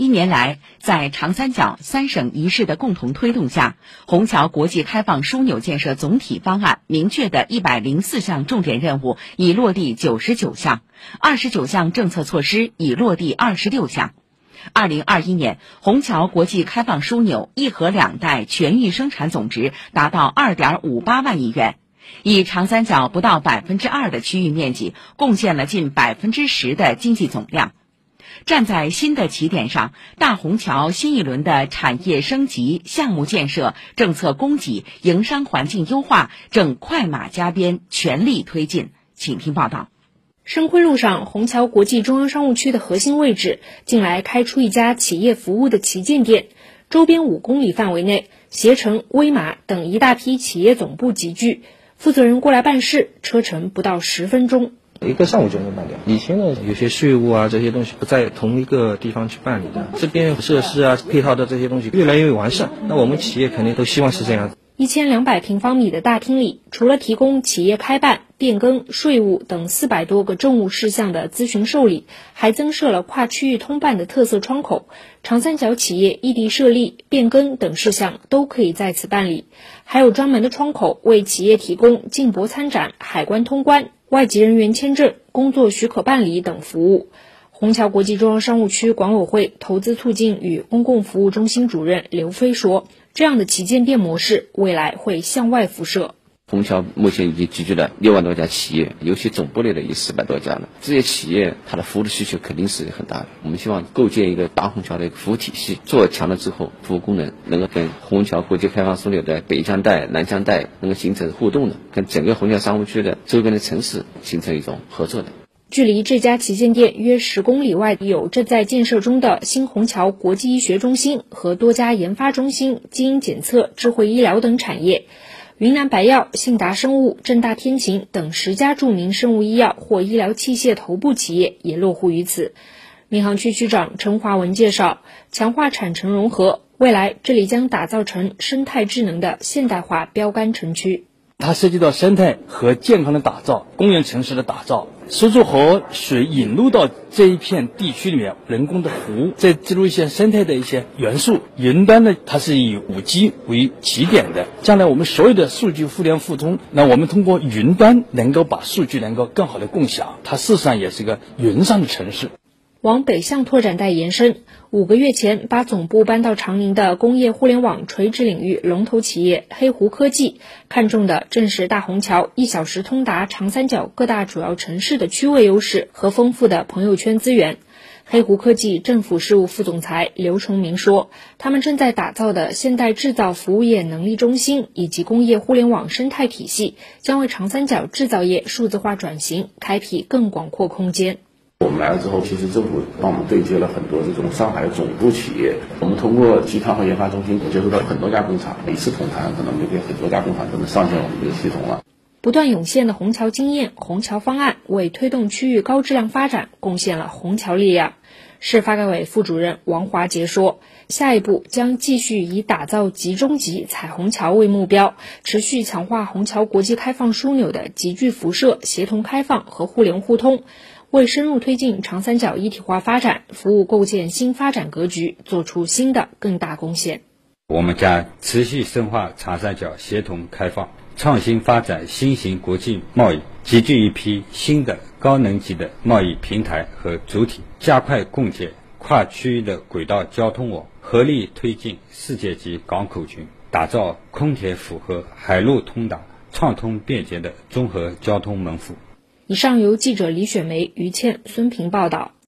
一年来，在长三角三省一市的共同推动下，虹桥国际开放枢纽建设总体方案明确的一百零四项重点任务已落地九十九项，二十九项政策措施已落地二十六项。二零二一年，虹桥国际开放枢纽一核两带全域生产总值达到二点五八万亿元，以长三角不到百分之二的区域面积，贡献了近百分之十的经济总量。站在新的起点上，大虹桥新一轮的产业升级、项目建设、政策供给、营商环境优化正快马加鞭，全力推进。请听报道。深昆路上，虹桥国际中央商务区的核心位置，近来开出一家企业服务的旗舰店，周边五公里范围内，携程、威马等一大批企业总部集聚，负责人过来办事，车程不到十分钟。一个上午就能办掉。以前呢，有些税务啊这些东西不在同一个地方去办理的，这边设施啊配套的这些东西越来越完善。那我们企业肯定都希望是这样。一千两百平方米的大厅里，除了提供企业开办、变更、税务等四百多个政务事项的咨询受理，还增设了跨区域通办的特色窗口，长三角企业异地设立、变更等事项都可以在此办理。还有专门的窗口为企业提供进博参展、海关通关。外籍人员签证、工作许可办理等服务。虹桥国际中央商务区管委会投资促进与公共服务中心主任刘飞说：“这样的旗舰店模式未来会向外辐射。虹桥目前已经集聚了六万多家企业，尤其总部内的有四百多家了。这些企业它的服务的需求肯定是很大的。我们希望构建一个大虹桥的一个服务体系，做强了之后，服务功能能够跟虹桥国际开放枢纽的北江带、南江带能够形成互动的，跟整个虹桥商务区的周边的城市形成一种合作的。”距离这家旗舰店约十公里外，有正在建设中的新虹桥国际医学中心和多家研发中心、基因检测、智慧医疗等产业。云南白药、信达生物、正大天晴等十家著名生物医药或医疗器械头部企业也落户于此。闵行区区长陈华文介绍，强化产城融合，未来这里将打造成生态智能的现代化标杆城区。它涉及到生态和健康的打造、公园城市的打造，苏州河水引入到这一片地区里面，人工的湖，再植入一些生态的一些元素。云端呢，它是以五 G 为起点的，将来我们所有的数据互联互通，那我们通过云端能够把数据能够更好的共享，它事实上也是一个云上的城市。往北向拓展带延伸，五个月前把总部搬到长宁的工业互联网垂直领域龙头企业黑狐科技，看中的正是大虹桥一小时通达长三角各大主要城市的区位优势和丰富的朋友圈资源。黑狐科技政府事务副总裁刘崇明说：“他们正在打造的现代制造服务业能力中心以及工业互联网生态体系，将为长三角制造业数字化转型开辟更广阔空间。”我们来了之后，其实政府帮我们对接了很多这种上海总部企业。我们通过集团和研发中心接触到很多家工厂，一次统谈可能就给很多家工厂都能上线我们这个系统了。不断涌现的虹桥经验、虹桥方案，为推动区域高质量发展贡献了虹桥力量。市发改委副主任王华杰说：“下一步将继续以打造集中级彩虹桥为目标，持续强化虹桥国际开放枢纽的集聚辐射、协同开放和互联互通。”为深入推进长三角一体化发展、服务构建新发展格局做出新的更大贡献。我们将持续深化长三角协同开放，创新发展新型国际贸易，集聚一批新的高能级的贸易平台和主体，加快共建跨区域的轨道交通网，合力推进世界级港口群，打造空铁符合、海陆通达、畅通便捷的综合交通门户。以上由记者李雪梅、于倩、孙平报道。